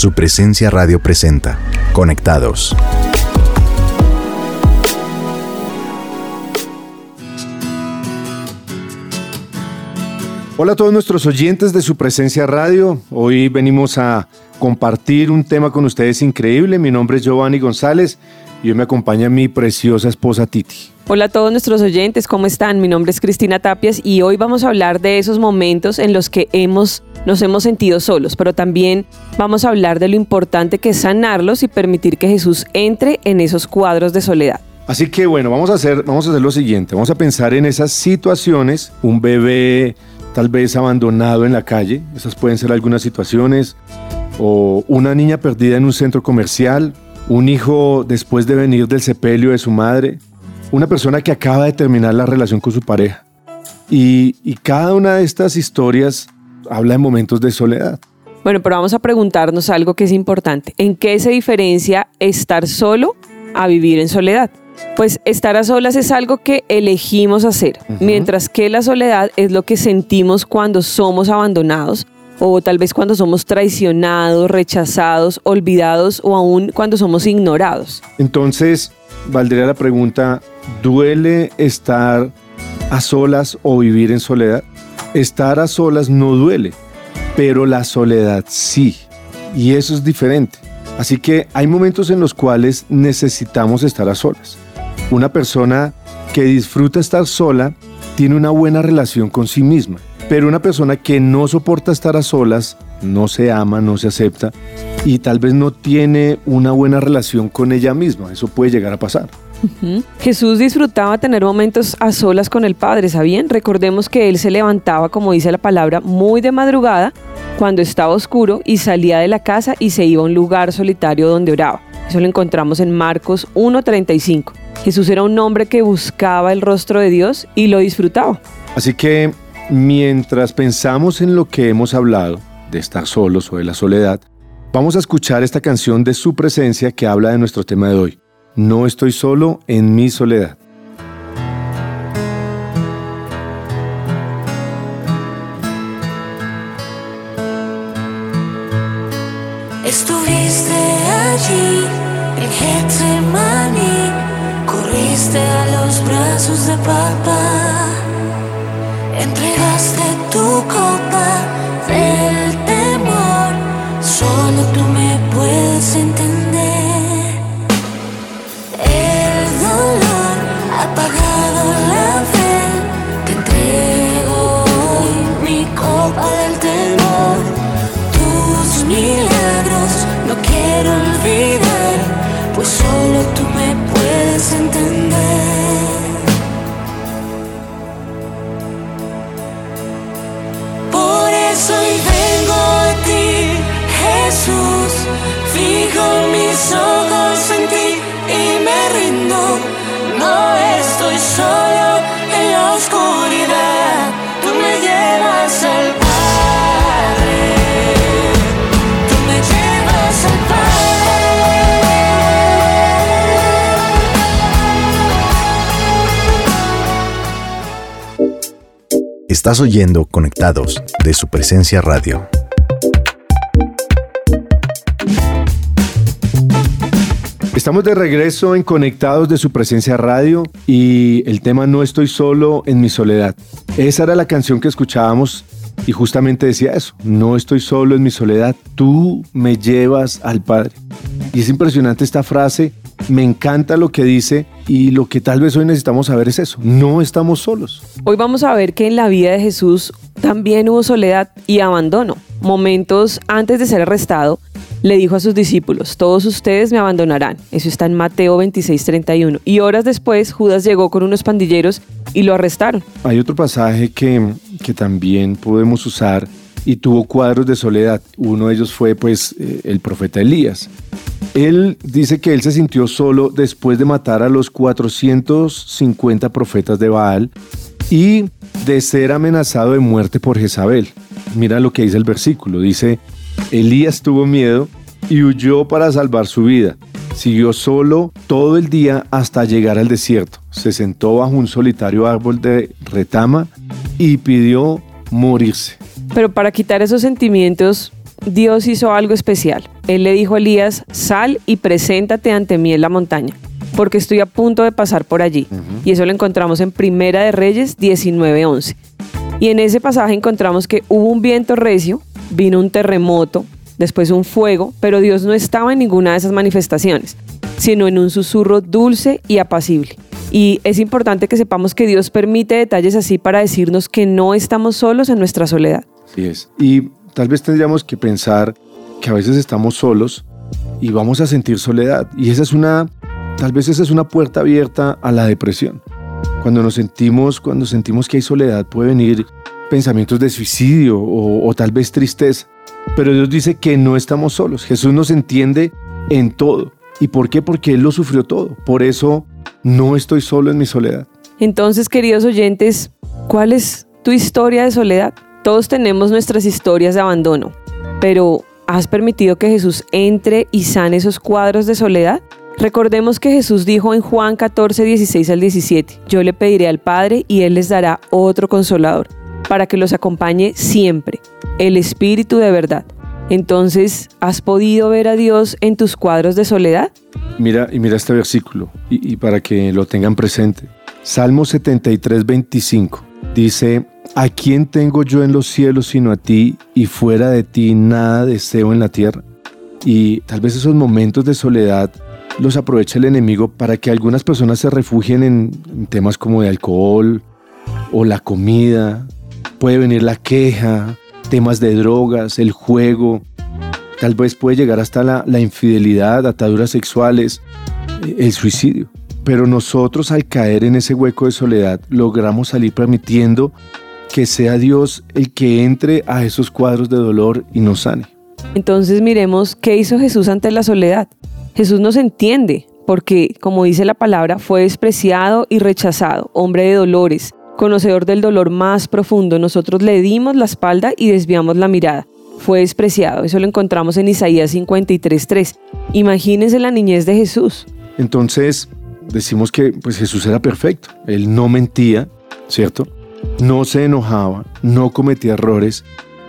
Su presencia radio presenta. Conectados. Hola a todos nuestros oyentes de su presencia radio. Hoy venimos a compartir un tema con ustedes increíble. Mi nombre es Giovanni González y hoy me acompaña mi preciosa esposa Titi. Hola a todos nuestros oyentes, ¿cómo están? Mi nombre es Cristina Tapias y hoy vamos a hablar de esos momentos en los que hemos, nos hemos sentido solos, pero también vamos a hablar de lo importante que es sanarlos y permitir que Jesús entre en esos cuadros de soledad. Así que bueno, vamos a hacer, vamos a hacer lo siguiente, vamos a pensar en esas situaciones, un bebé tal vez abandonado en la calle, esas pueden ser algunas situaciones, o una niña perdida en un centro comercial, un hijo después de venir del sepelio de su madre, una persona que acaba de terminar la relación con su pareja. Y, y cada una de estas historias habla de momentos de soledad. Bueno, pero vamos a preguntarnos algo que es importante. ¿En qué se diferencia estar solo a vivir en soledad? Pues estar a solas es algo que elegimos hacer, mientras que la soledad es lo que sentimos cuando somos abandonados o tal vez cuando somos traicionados, rechazados, olvidados o aún cuando somos ignorados. Entonces, valdría la pregunta, ¿duele estar a solas o vivir en soledad? Estar a solas no duele, pero la soledad sí, y eso es diferente. Así que hay momentos en los cuales necesitamos estar a solas. Una persona que disfruta estar sola tiene una buena relación con sí misma, pero una persona que no soporta estar a solas, no se ama, no se acepta y tal vez no tiene una buena relación con ella misma. Eso puede llegar a pasar. Jesús disfrutaba tener momentos a solas con el Padre, ¿sabían? Recordemos que Él se levantaba, como dice la palabra, muy de madrugada, cuando estaba oscuro, y salía de la casa y se iba a un lugar solitario donde oraba. Eso lo encontramos en Marcos 1.35. Jesús era un hombre que buscaba el rostro de Dios y lo disfrutaba. Así que mientras pensamos en lo que hemos hablado, de estar solos o de la soledad, vamos a escuchar esta canción de su presencia que habla de nuestro tema de hoy. No estoy solo en mi soledad. Estuviste allí en Getsemaní, corriste a los brazos de papá, entregaste tu copa del temor, solo tú Estás oyendo Conectados de su presencia radio. Estamos de regreso en Conectados de su presencia radio y el tema No estoy solo en mi soledad. Esa era la canción que escuchábamos y justamente decía eso, no estoy solo en mi soledad, tú me llevas al Padre. Y es impresionante esta frase, me encanta lo que dice y lo que tal vez hoy necesitamos saber es eso, no estamos solos. Hoy vamos a ver que en la vida de Jesús también hubo soledad y abandono. Momentos antes de ser arrestado, le dijo a sus discípulos, todos ustedes me abandonarán. Eso está en Mateo 26:31. Y horas después, Judas llegó con unos pandilleros y lo arrestaron. Hay otro pasaje que, que también podemos usar y tuvo cuadros de soledad. Uno de ellos fue pues eh, el profeta Elías. Él dice que él se sintió solo después de matar a los 450 profetas de Baal y de ser amenazado de muerte por Jezabel. Mira lo que dice el versículo. Dice, Elías tuvo miedo y huyó para salvar su vida. Siguió solo todo el día hasta llegar al desierto. Se sentó bajo un solitario árbol de retama y pidió morirse. Pero para quitar esos sentimientos Dios hizo algo especial. Él le dijo a Elías, sal y preséntate ante mí en la montaña, porque estoy a punto de pasar por allí. Y eso lo encontramos en Primera de Reyes 19:11. Y en ese pasaje encontramos que hubo un viento recio, vino un terremoto, después un fuego, pero Dios no estaba en ninguna de esas manifestaciones, sino en un susurro dulce y apacible. Y es importante que sepamos que Dios permite detalles así para decirnos que no estamos solos en nuestra soledad. Y tal vez tendríamos que pensar que a veces estamos solos y vamos a sentir soledad. Y esa es una, tal vez esa es una puerta abierta a la depresión. Cuando nos sentimos, cuando sentimos que hay soledad, puede venir pensamientos de suicidio o, o tal vez tristeza. Pero Dios dice que no estamos solos. Jesús nos entiende en todo. ¿Y por qué? Porque Él lo sufrió todo. Por eso no estoy solo en mi soledad. Entonces, queridos oyentes, ¿cuál es tu historia de soledad? Todos tenemos nuestras historias de abandono, pero ¿has permitido que Jesús entre y sane esos cuadros de soledad? Recordemos que Jesús dijo en Juan 14, 16 al 17, yo le pediré al Padre y Él les dará otro consolador, para que los acompañe siempre, el Espíritu de verdad. Entonces, ¿has podido ver a Dios en tus cuadros de soledad? Mira, y mira este versículo, y, para que lo tengan presente. Salmo 73, 25 dice, ¿a quién tengo yo en los cielos sino a ti, y fuera de ti nada deseo en la tierra? Y tal vez esos momentos de soledad los aprovecha el enemigo para que algunas personas se refugien en, temas como de alcohol o la comida, puede venir la queja, temas de drogas, el juego, tal vez puede llegar hasta la, la infidelidad, ataduras sexuales, el suicidio. Pero nosotros al caer en ese hueco de soledad logramos salir permitiendo que sea Dios el que entre a esos cuadros de dolor y nos sane. Entonces miremos qué hizo Jesús ante la soledad. Jesús nos entiende porque, como dice la palabra, fue despreciado y rechazado, hombre de dolores, conocedor del dolor más profundo. Nosotros le dimos la espalda y desviamos la mirada. Fue despreciado. Eso lo encontramos en Isaías 53.3. Imagínense la niñez de Jesús. Entonces decimos que pues Jesús era perfecto. Él no mentía, ¿cierto? No se enojaba, no cometía errores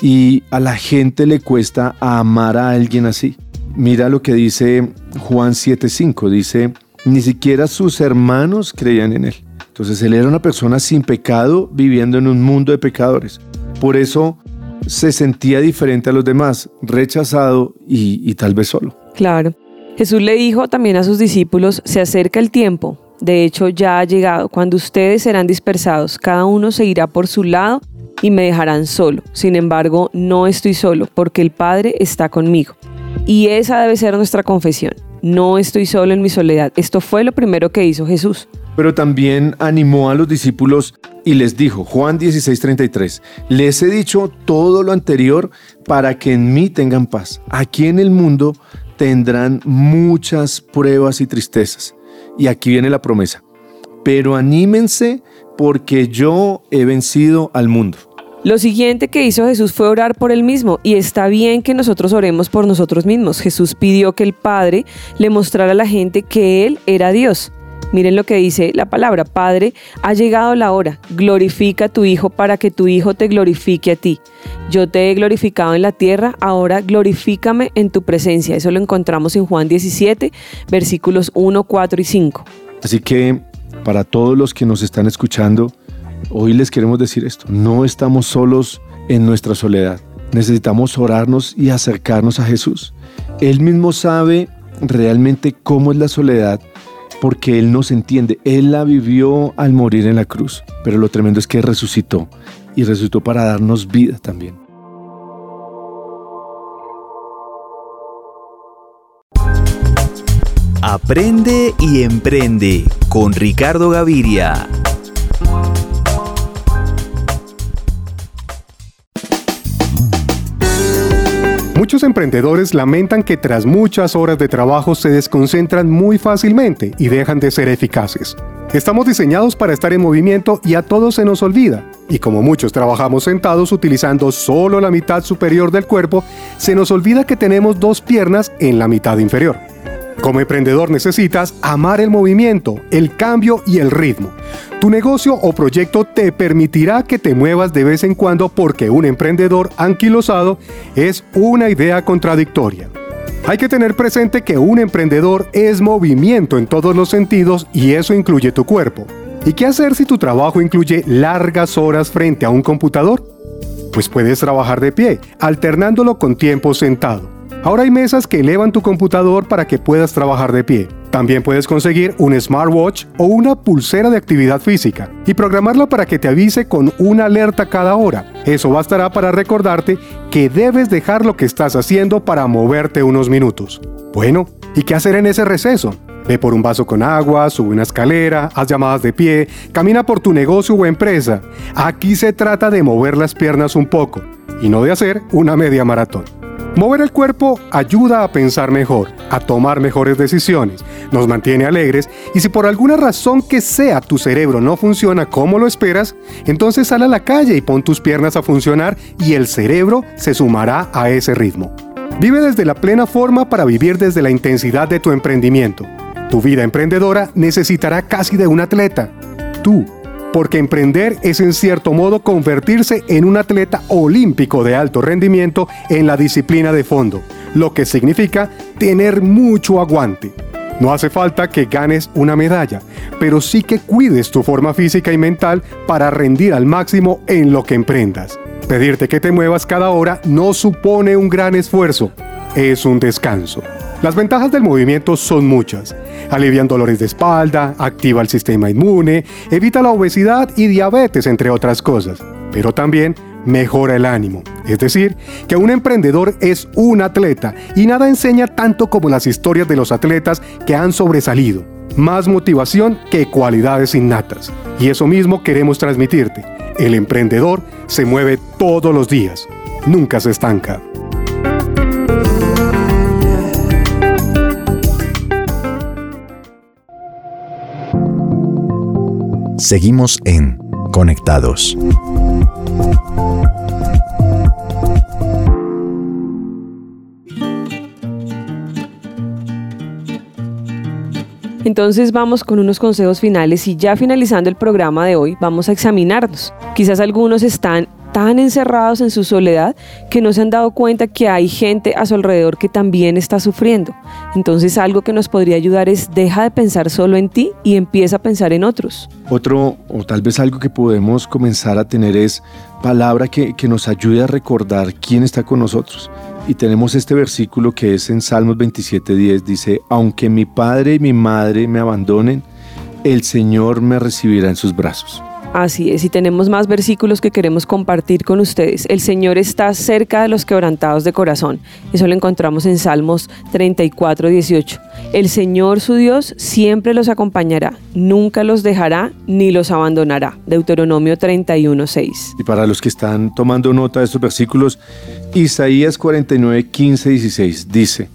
y a la gente le cuesta amar a alguien así. Mira lo que dice Juan 7:5, dice, ni siquiera sus hermanos creían en él. Entonces él era una persona sin pecado viviendo en un mundo de pecadores. Por eso se sentía diferente a los demás, rechazado y, y tal vez solo. Claro. Jesús le dijo también a sus discípulos, se acerca el tiempo, de hecho ya ha llegado, cuando ustedes serán dispersados, cada uno se irá por su lado y me dejarán solo. Sin embargo, no estoy solo, porque el Padre está conmigo. Y esa debe ser nuestra confesión. No estoy solo en mi soledad. Esto fue lo primero que hizo Jesús. Pero también animó a los discípulos y les dijo, Juan 16:33, les he dicho todo lo anterior para que en mí tengan paz. Aquí en el mundo tendrán muchas pruebas y tristezas. Y aquí viene la promesa. Pero anímense porque yo he vencido al mundo. Lo siguiente que hizo Jesús fue orar por él mismo y está bien que nosotros oremos por nosotros mismos. Jesús pidió que el Padre le mostrara a la gente que Él era Dios. Miren lo que dice la palabra, Padre, ha llegado la hora, glorifica a tu Hijo para que tu Hijo te glorifique a ti. Yo te he glorificado en la tierra, ahora glorifícame en tu presencia. Eso lo encontramos en Juan 17, versículos 1, 4 y 5. Así que para todos los que nos están escuchando, hoy les queremos decir esto, no estamos solos en nuestra soledad. Necesitamos orarnos y acercarnos a Jesús. Él mismo sabe realmente cómo es la soledad porque Él nos entiende. Él la vivió al morir en la cruz, pero lo tremendo es que resucitó y resucitó para darnos vida también. Aprende y emprende con Ricardo Gaviria. Muchos emprendedores lamentan que tras muchas horas de trabajo se desconcentran muy fácilmente y dejan de ser eficaces. Estamos diseñados para estar en movimiento y a todos se nos olvida. Y como muchos trabajamos sentados utilizando solo la mitad superior del cuerpo, se nos olvida que tenemos dos piernas en la mitad inferior. Como emprendedor necesitas amar el movimiento, el cambio y el ritmo. Tu negocio o proyecto te permitirá que te muevas de vez en cuando porque un emprendedor anquilosado es una idea contradictoria. Hay que tener presente que un emprendedor es movimiento en todos los sentidos y eso incluye tu cuerpo. ¿Y qué hacer si tu trabajo incluye largas horas frente a un computador? Pues puedes trabajar de pie, alternándolo con tiempo sentado. Ahora hay mesas que elevan tu computador para que puedas trabajar de pie. También puedes conseguir un smartwatch o una pulsera de actividad física y programarla para que te avise con una alerta cada hora. Eso bastará para recordarte que debes dejar lo que estás haciendo para moverte unos minutos. Bueno, ¿y qué hacer en ese receso? Ve por un vaso con agua, sube una escalera, haz llamadas de pie, camina por tu negocio o empresa. Aquí se trata de mover las piernas un poco y no de hacer una media maratón. Mover el cuerpo ayuda a pensar mejor, a tomar mejores decisiones, nos mantiene alegres y si por alguna razón que sea tu cerebro no funciona como lo esperas, entonces sal a la calle y pon tus piernas a funcionar y el cerebro se sumará a ese ritmo. Vive desde la plena forma para vivir desde la intensidad de tu emprendimiento. Tu vida emprendedora necesitará casi de un atleta. Tú, porque emprender es en cierto modo convertirse en un atleta olímpico de alto rendimiento en la disciplina de fondo, lo que significa tener mucho aguante. No hace falta que ganes una medalla, pero sí que cuides tu forma física y mental para rendir al máximo en lo que emprendas. Pedirte que te muevas cada hora no supone un gran esfuerzo, es un descanso. Las ventajas del movimiento son muchas. Alivian dolores de espalda, activa el sistema inmune, evita la obesidad y diabetes, entre otras cosas. Pero también mejora el ánimo. Es decir, que un emprendedor es un atleta y nada enseña tanto como las historias de los atletas que han sobresalido. Más motivación que cualidades innatas. Y eso mismo queremos transmitirte. El emprendedor se mueve todos los días. Nunca se estanca. Seguimos en Conectados. Entonces vamos con unos consejos finales y ya finalizando el programa de hoy vamos a examinarnos. Quizás algunos están tan encerrados en su soledad que no se han dado cuenta que hay gente a su alrededor que también está sufriendo. Entonces algo que nos podría ayudar es deja de pensar solo en ti y empieza a pensar en otros. Otro, o tal vez algo que podemos comenzar a tener es palabra que, nos ayude a recordar quién está con nosotros. Y tenemos este versículo que es en Salmos 27.10, dice, aunque mi padre y mi madre me abandonen, el Señor me recibirá en sus brazos. Así es, y tenemos más versículos que queremos compartir con ustedes. El Señor está cerca de los quebrantados de corazón. Eso lo encontramos en Salmos 34, 18. El Señor su Dios siempre los acompañará, nunca los dejará ni los abandonará. Deuteronomio 31, 6. Y para los que están tomando nota de estos versículos, Isaías 49, 15, 16 dice,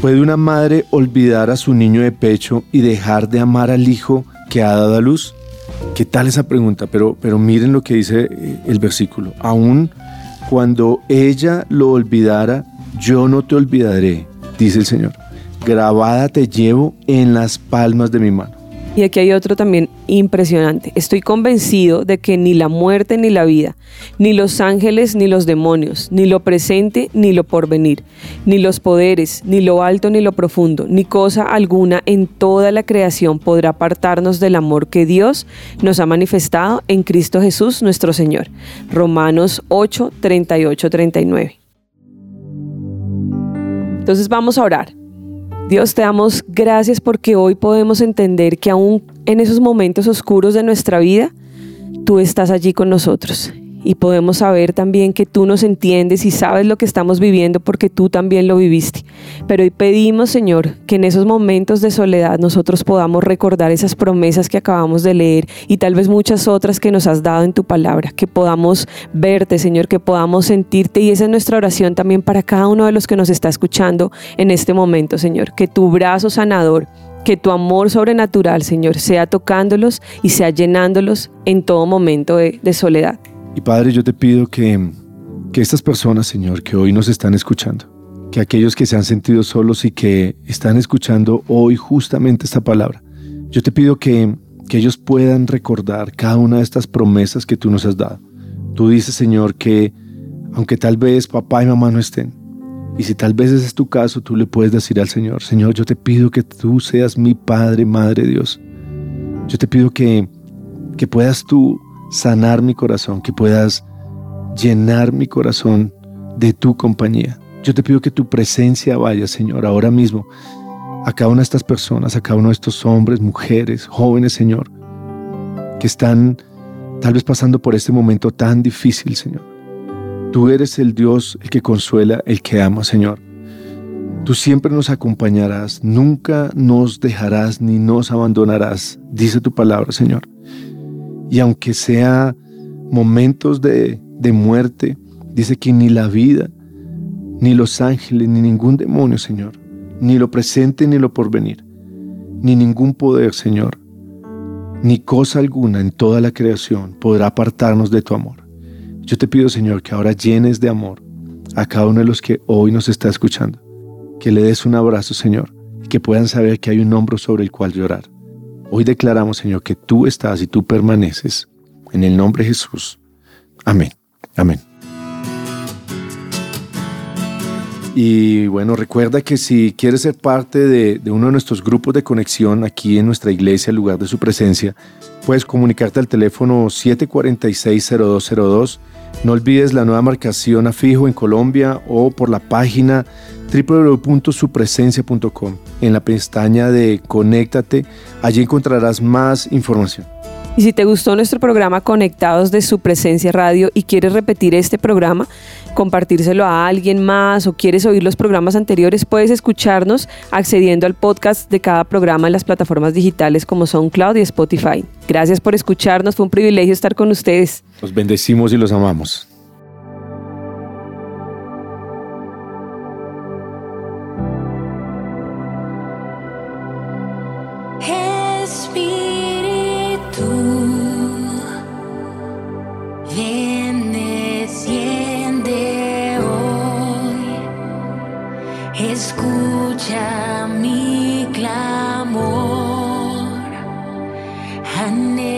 ¿puede una madre olvidar a su niño de pecho y dejar de amar al hijo que ha dado a luz? ¿Qué tal esa pregunta? Pero, pero miren lo que dice eh, el versículo. Aún cuando ella lo olvidara, yo no te olvidaré, dice el Señor. Grabada te llevo en las palmas de mi mano. Y aquí hay otro también impresionante. Estoy convencido de que ni la muerte ni la vida, ni los ángeles ni los demonios, ni lo presente ni lo porvenir, ni los poderes, ni lo alto ni lo profundo, ni cosa alguna en toda la creación podrá apartarnos del amor que Dios nos ha manifestado en Cristo Jesús nuestro Señor. Romanos 8, 38, 39. Entonces vamos a orar. Dios, te damos gracias porque hoy podemos entender que aún en esos momentos oscuros de nuestra vida, tú estás allí con nosotros y podemos saber también que tú nos entiendes y sabes lo que estamos viviendo porque tú también lo viviste. Pero hoy pedimos, Señor, que en esos momentos de soledad nosotros podamos recordar esas promesas que acabamos de leer y tal vez muchas otras que nos has dado en tu palabra, que podamos verte, Señor, que podamos sentirte y esa es nuestra oración también para cada uno de los que nos está escuchando en este momento, Señor, que tu brazo sanador que tu amor sobrenatural, Señor, sea tocándolos y sea llenándolos en todo momento de, de soledad. Y Padre, yo te pido que, que estas personas, Señor, que hoy nos están escuchando, que aquellos que se han sentido solos y que están escuchando hoy justamente esta palabra, yo te pido que, que ellos puedan recordar cada una de estas promesas que tú nos has dado. Tú dices, Señor, que aunque tal vez papá y mamá no estén, y si tal vez ese es tu caso, tú le puedes decir al Señor, Señor, yo te pido que tú seas mi Padre, Madre Dios. Yo te pido que, que puedas tú sanar mi corazón, que puedas llenar mi corazón de tu compañía. Yo te pido que tu presencia vaya, Señor, ahora mismo a cada una de estas personas, a cada uno de estos hombres, mujeres, jóvenes, Señor, que están tal vez pasando por este momento tan difícil, Señor. Tú eres el Dios, el que consuela, el que ama, Señor. Tú siempre nos acompañarás, nunca nos dejarás ni nos abandonarás, dice tu palabra, Señor. Y aunque sea momentos de, de muerte, dice que ni la vida, ni los ángeles, ni ningún demonio, Señor, ni lo presente ni lo porvenir, ni ningún poder, Señor, ni cosa alguna en toda la creación podrá apartarnos de tu amor. Yo te pido, Señor, que ahora llenes de amor a cada uno de los que hoy nos está escuchando, que le des un abrazo, Señor, y que puedan saber que hay un hombro sobre el cual llorar. Hoy declaramos, Señor, que tú estás y tú permaneces. En el nombre de Jesús. Amén. Amén. Y bueno, recuerda que si quieres ser parte de, uno de nuestros grupos de conexión aquí en nuestra iglesia, el lugar de su presencia, puedes comunicarte al teléfono 746-0202. No olvides la nueva marcación a fijo en Colombia o por la página www.supresencia.com. En la pestaña de Conéctate, allí encontrarás más información. Y si te gustó nuestro programa Conectados de su presencia radio y quieres repetir este programa, compartírselo a alguien más o quieres oír los programas anteriores, puedes escucharnos accediendo al podcast de cada programa en las plataformas digitales como SoundCloud y Spotify. Gracias por escucharnos, fue un privilegio estar con ustedes. Los bendecimos y los amamos. I need